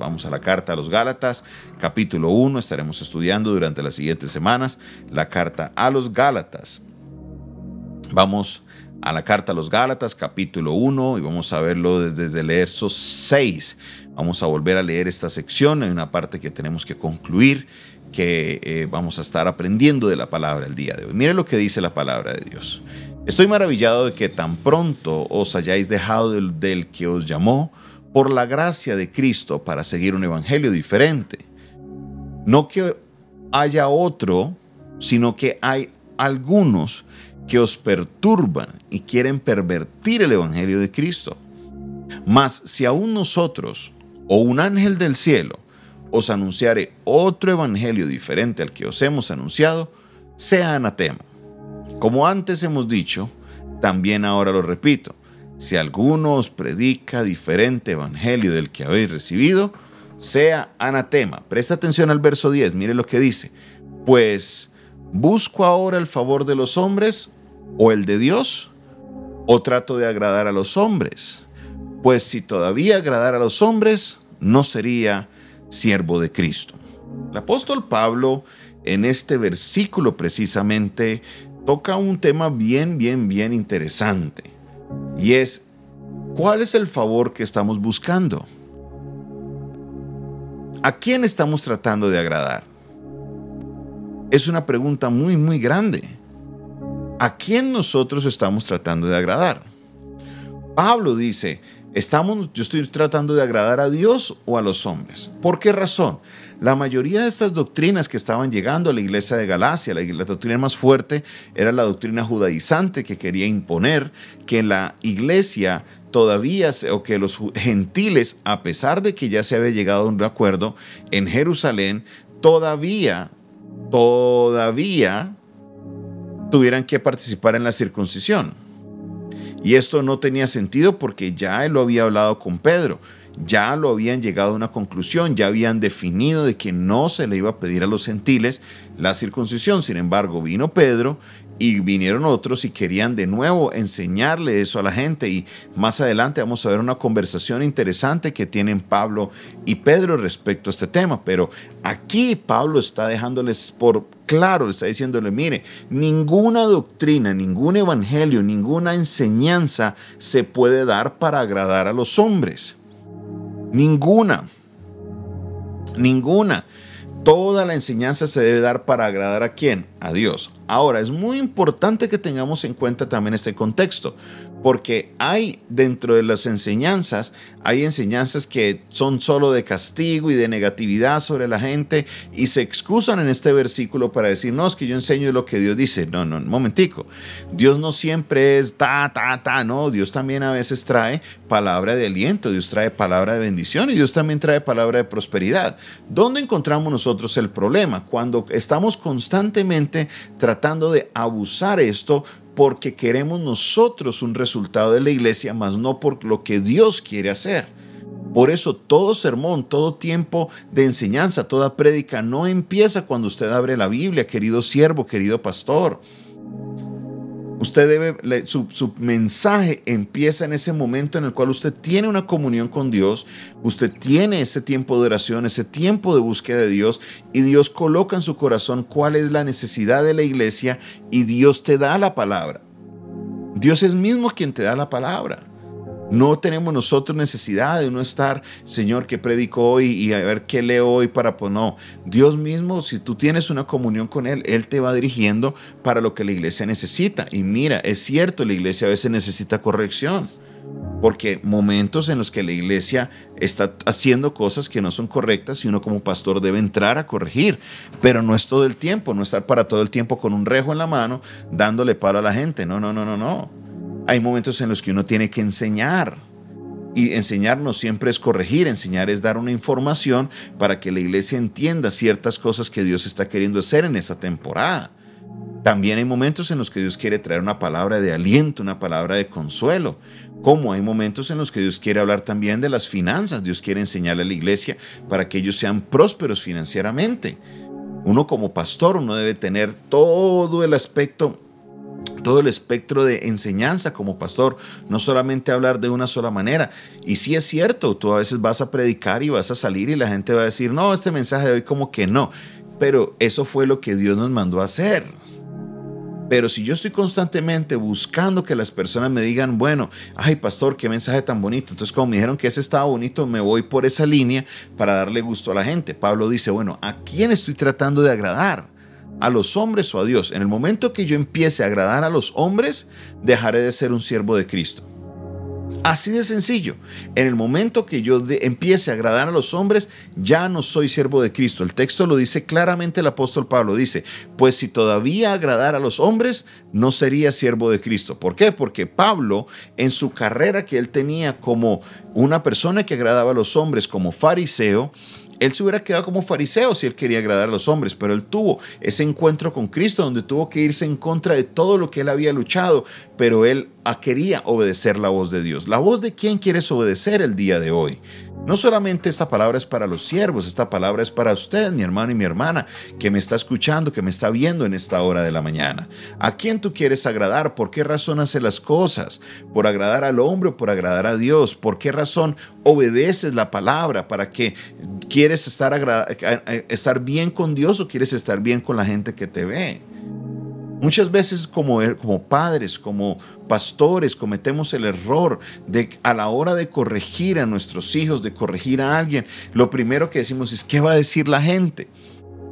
Vamos a la carta a los Gálatas, capítulo 1, estaremos estudiando durante las siguientes semanas la carta a los Gálatas. Vamos a la carta a los Gálatas, capítulo 1, y vamos a verlo desde el verso 6. Vamos a volver a leer esta sección, hay una parte que tenemos que concluir, que eh, vamos a estar aprendiendo de la palabra el día de hoy. Mire lo que dice la palabra de Dios. Estoy maravillado de que tan pronto os hayáis dejado del, del que os llamó, por la gracia de Cristo para seguir un evangelio diferente. No que haya otro, sino que hay algunos que os perturban y quieren pervertir el evangelio de Cristo. Mas si aún nosotros o un ángel del cielo os anunciare otro evangelio diferente al que os hemos anunciado, sea anatema. Como antes hemos dicho, también ahora lo repito, si alguno os predica diferente evangelio del que habéis recibido, sea anatema. Presta atención al verso 10, mire lo que dice. Pues, ¿busco ahora el favor de los hombres o el de Dios? ¿O trato de agradar a los hombres? Pues si todavía agradara a los hombres, no sería siervo de Cristo. El apóstol Pablo en este versículo precisamente toca un tema bien, bien, bien interesante y es, ¿cuál es el favor que estamos buscando? ¿A quién estamos tratando de agradar? Es una pregunta muy, muy grande. ¿A quién nosotros estamos tratando de agradar? Pablo dice, estamos, yo estoy tratando de agradar a Dios o a los hombres. ¿Por qué razón? La mayoría de estas doctrinas que estaban llegando a la iglesia de Galacia, la, doctrina más fuerte era la doctrina judaizante que quería imponer que la iglesia todavía, o que los gentiles, a pesar de que ya se había llegado a un acuerdo en Jerusalén, todavía, todavía tuvieran que participar en la circuncisión. Y esto no tenía sentido porque ya él lo había hablado con Pedro ya lo habían llegado a una conclusión, ya habían definido de que no se le iba a pedir a los gentiles la circuncisión. Sin embargo, vino Pedro y vinieron otros y querían de nuevo enseñarle eso a la gente. Y más adelante vamos a ver una conversación interesante que tienen Pablo y Pedro respecto a este tema. Pero aquí Pablo está dejándoles por claro, está diciéndole, mire, ninguna doctrina, ningún evangelio, ninguna enseñanza se puede dar para agradar a los hombres. Ninguna. Ninguna. Toda la enseñanza se debe dar para agradar a quién? A Dios. Ahora, es muy importante que tengamos en cuenta también este contexto, porque hay dentro de las enseñanzas, hay enseñanzas que son solo de castigo y de negatividad sobre la gente y se excusan en este versículo para decir, no, es que yo enseño lo que Dios dice. No, no, un momentico. Dios no siempre es ta, ta, ta, no. Dios también a veces trae palabra de aliento, Dios trae palabra de bendición y Dios también trae palabra de prosperidad. ¿Dónde encontramos nosotros el problema? Cuando estamos constantemente tratando de abusar esto porque queremos nosotros un resultado de la iglesia, más no por lo que Dios quiere hacer. Por eso todo sermón, todo tiempo de enseñanza, toda prédica no empieza cuando usted abre la Biblia, querido siervo, querido pastor. Usted debe, su, mensaje empieza en ese momento en el cual usted tiene una comunión con Dios, usted tiene ese tiempo de oración, ese tiempo de búsqueda de Dios y Dios coloca en su corazón cuál es la necesidad de la iglesia y Dios te da la palabra. Dios es mismo quien te da la palabra. No tenemos nosotros necesidad de no estar, Señor, que predico hoy y a ver qué leo hoy para, pues no. Dios mismo, si tú tienes una comunión con Él, Él te va dirigiendo para lo que la iglesia necesita. Y mira, es cierto, la iglesia a veces necesita corrección. Porque momentos en los que la iglesia está haciendo cosas que no son correctas y uno como pastor debe entrar a corregir. Pero no es todo el tiempo, no estar para todo el tiempo con un rejo en la mano dándole palo a la gente. No, no, no, no, no. Hay momentos en los que uno tiene que enseñar. Y enseñar no siempre es corregir, enseñar es dar una información para que la iglesia entienda ciertas cosas que Dios está queriendo hacer en esa temporada. También hay momentos en los que Dios quiere traer una palabra de aliento, una palabra de consuelo. Como hay momentos en los que Dios quiere hablar también de las finanzas. Dios quiere enseñarle a la iglesia para que ellos sean prósperos financieramente. Uno como pastor, uno debe tener todo el aspecto todo el espectro de enseñanza como pastor, no solamente hablar de una sola manera. Y sí es cierto, tú a veces vas a predicar y vas a salir y la gente va a decir, no, este mensaje de hoy como que no. Pero eso fue lo que Dios nos mandó a hacer. Pero si yo estoy constantemente buscando que las personas me digan, bueno, ay pastor, qué mensaje tan bonito. Entonces como me dijeron que ese estaba bonito, me voy por esa línea para darle gusto a la gente. Pablo dice, bueno, ¿a quién estoy tratando de agradar? ¿A los hombres o a Dios? En el momento que yo empiece a agradar a los hombres, dejaré de ser un siervo de Cristo. Así de sencillo. En el momento que yo empiece a agradar a los hombres, ya no soy siervo de Cristo. El texto lo dice claramente el apóstol Pablo. Dice, pues si todavía agradar a los hombres, no sería siervo de Cristo. ¿Por qué? Porque Pablo, en su carrera que él tenía como una persona que agradaba a los hombres, como fariseo, él se hubiera quedado como fariseo si él quería agradar a los hombres, pero él tuvo ese encuentro con Cristo donde tuvo que irse en contra de todo lo que él había luchado, pero él quería obedecer la voz de Dios. ¿La voz de quién quieres obedecer el día de hoy? No solamente esta palabra es para los siervos, esta palabra es para usted, mi hermano y mi hermana, que me está escuchando, que me está viendo en esta hora de la mañana. ¿A quién tú quieres agradar? ¿Por qué razón hace las cosas? ¿Por agradar al hombre o por agradar a Dios? ¿Por qué razón obedeces la palabra? ¿Para que quieres estar, estar bien con Dios o quieres estar bien con la gente que te ve? Muchas veces como, como padres, como pastores, cometemos el error de a la hora de corregir a nuestros hijos, de corregir a alguien, lo primero que decimos es, ¿qué va a decir la gente?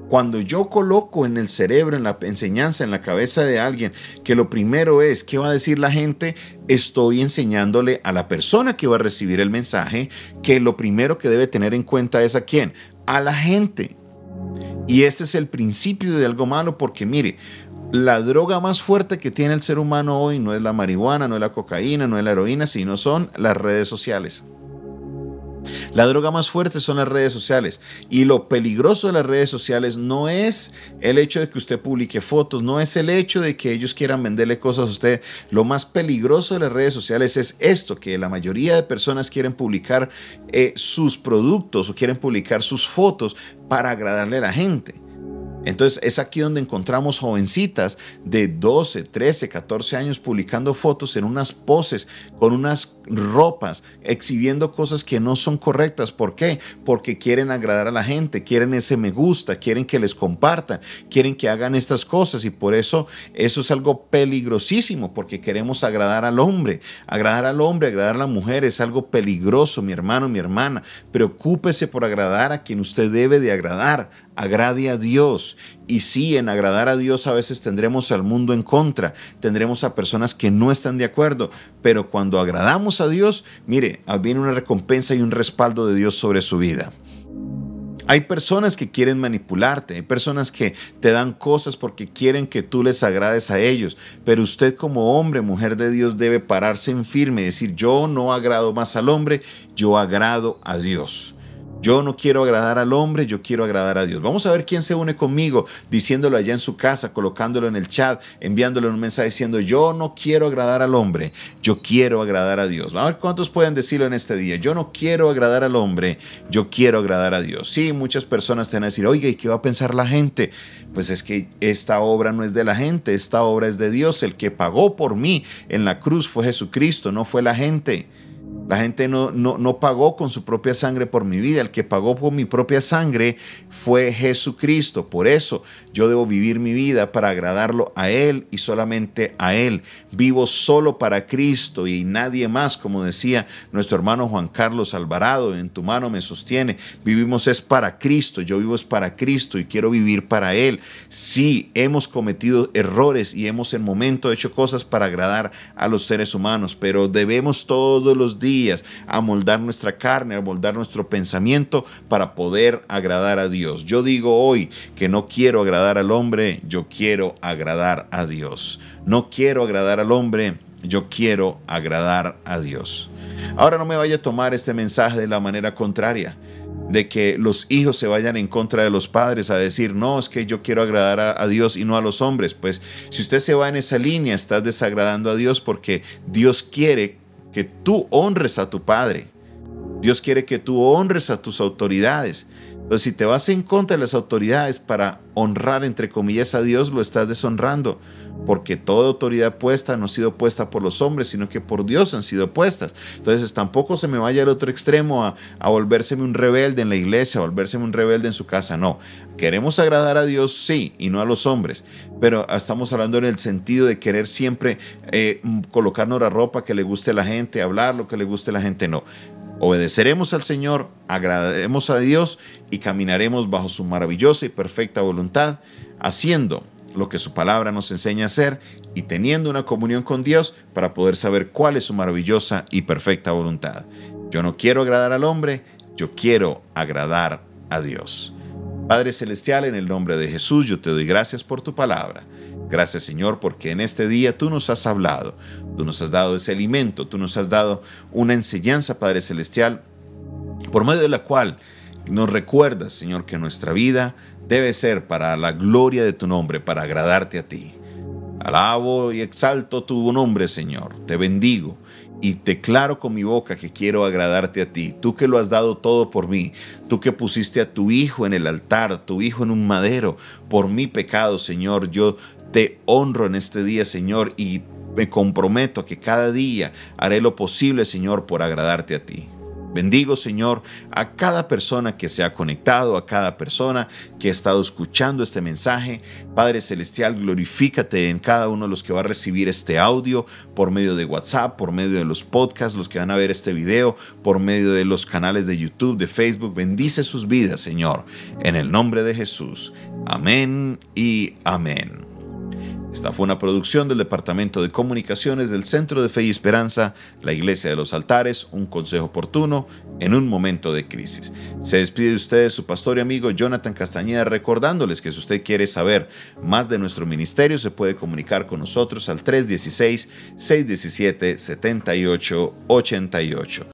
Cuando yo coloco en el cerebro, en la enseñanza, en la cabeza de alguien, que lo primero es, ¿qué va a decir la gente? Estoy enseñándole a la persona que va a recibir el mensaje que lo primero que debe tener en cuenta es a quién? A la gente. Y este es el principio de algo malo porque mire, la droga más fuerte que tiene el ser humano hoy no es la marihuana, no es la cocaína, no es la heroína, sino son las redes sociales. La droga más fuerte son las redes sociales. Y lo peligroso de las redes sociales no es el hecho de que usted publique fotos, no es el hecho de que ellos quieran venderle cosas a usted. Lo más peligroso de las redes sociales es esto, que la mayoría de personas quieren publicar eh, sus productos o quieren publicar sus fotos para agradarle a la gente. Entonces es aquí donde encontramos jovencitas de 12, 13, 14 años publicando fotos en unas poses, con unas ropas, exhibiendo cosas que no son correctas. ¿Por qué? Porque quieren agradar a la gente, quieren ese me gusta, quieren que les compartan, quieren que hagan estas cosas y por eso eso es algo peligrosísimo porque queremos agradar al hombre. Agradar al hombre, agradar a la mujer es algo peligroso, mi hermano, mi hermana. Preocúpese por agradar a quien usted debe de agradar agrade a Dios. Y sí, en agradar a Dios a veces tendremos al mundo en contra, tendremos a personas que no están de acuerdo, pero cuando agradamos a Dios, mire, viene una recompensa y un respaldo de Dios sobre su vida. Hay personas que quieren manipularte, hay personas que te dan cosas porque quieren que tú les agrades a ellos, pero usted como hombre, mujer de Dios debe pararse en firme y decir, yo no agrado más al hombre, yo agrado a Dios. Yo no quiero agradar al hombre, yo quiero agradar a Dios. Vamos a ver quién se une conmigo diciéndolo allá en su casa, colocándolo en el chat, enviándole un mensaje diciendo, yo no quiero agradar al hombre, yo quiero agradar a Dios. Vamos a ver cuántos pueden decirlo en este día. Yo no quiero agradar al hombre, yo quiero agradar a Dios. Sí, muchas personas te van a decir, oye, ¿y qué va a pensar la gente? Pues es que esta obra no es de la gente, esta obra es de Dios. El que pagó por mí en la cruz fue Jesucristo, no fue la gente. La gente no, no, no, pagó con su propia sangre por mi vida. El que pagó por mi propia sangre fue Jesucristo. Por eso yo debo vivir mi vida para agradarlo a Él y solamente a Él. Vivo solo para Cristo y nadie más, como decía nuestro hermano Juan Carlos Alvarado, en tu mano me sostiene. Vivimos es para Cristo. Yo vivo es para Cristo y quiero vivir para Él. Sí, hemos cometido errores y hemos en momento hecho cosas para agradar a los seres humanos, pero debemos todos los días a moldar nuestra carne, a moldar nuestro pensamiento para poder agradar a Dios. Yo digo hoy que no quiero agradar al hombre, yo quiero agradar a Dios. No quiero agradar al hombre, yo quiero agradar a Dios. Ahora no me vaya a tomar este mensaje de la manera contraria de que los hijos se vayan en contra de los padres a decir, no, es que yo quiero agradar a, a, Dios y no a los hombres. Pues si usted se va en esa línea, estás desagradando a Dios porque Dios quiere que tú honres a tu Padre. Dios quiere que tú honres a tus autoridades. Entonces, si te vas en contra de las autoridades para honrar, entre comillas, a Dios, lo estás deshonrando, porque toda autoridad puesta no ha sido puesta por los hombres, sino que por Dios han sido puestas. Entonces, tampoco se me vaya al otro extremo a, volvérseme un rebelde en la iglesia, a volvérseme un rebelde en su casa. No, queremos agradar a Dios, sí, y no a los hombres, pero estamos hablando en el sentido de querer siempre eh, colocarnos la ropa que le guste a la gente, hablar lo que le guste a la gente. No, Obedeceremos al Señor, agradaremos a Dios y caminaremos bajo su maravillosa y perfecta voluntad, haciendo lo que su palabra nos enseña a hacer y teniendo una comunión con Dios para poder saber cuál es su maravillosa y perfecta voluntad. Yo no quiero agradar al hombre, yo quiero agradar a Dios. Padre Celestial, en el nombre de Jesús, yo te doy gracias por tu palabra. Gracias Señor porque en este día tú nos has hablado, tú nos has dado ese alimento, tú nos has dado una enseñanza Padre Celestial por medio de la cual nos recuerdas Señor que nuestra vida debe ser para la gloria de tu nombre, para agradarte a ti. Alabo y exalto tu nombre Señor, te bendigo y declaro con mi boca que quiero agradarte a ti, tú que lo has dado todo por mí, tú que pusiste a tu hijo en el altar, tu hijo en un madero, por mi pecado, Señor, yo te honro en este día, Señor, y me comprometo a que cada día haré lo posible, Señor, por agradarte a ti. Bendigo, Señor, a cada persona que se ha conectado, a cada persona que ha estado escuchando este mensaje. Padre Celestial, glorifícate en cada uno de los que va a recibir este audio por medio de WhatsApp, por medio de los podcasts, los que van a ver este video, por medio de los canales de YouTube, de Facebook. Bendice sus vidas, Señor, en el nombre de Jesús. Amén y amén. Esta fue una producción del Departamento de Comunicaciones del Centro de Fe y Esperanza, la Iglesia de los Altares, un consejo oportuno en un momento de crisis. Se despide de ustedes su pastor y amigo Jonathan Castañeda recordándoles que si usted quiere saber más de nuestro ministerio se puede comunicar con nosotros al 316-617-7888.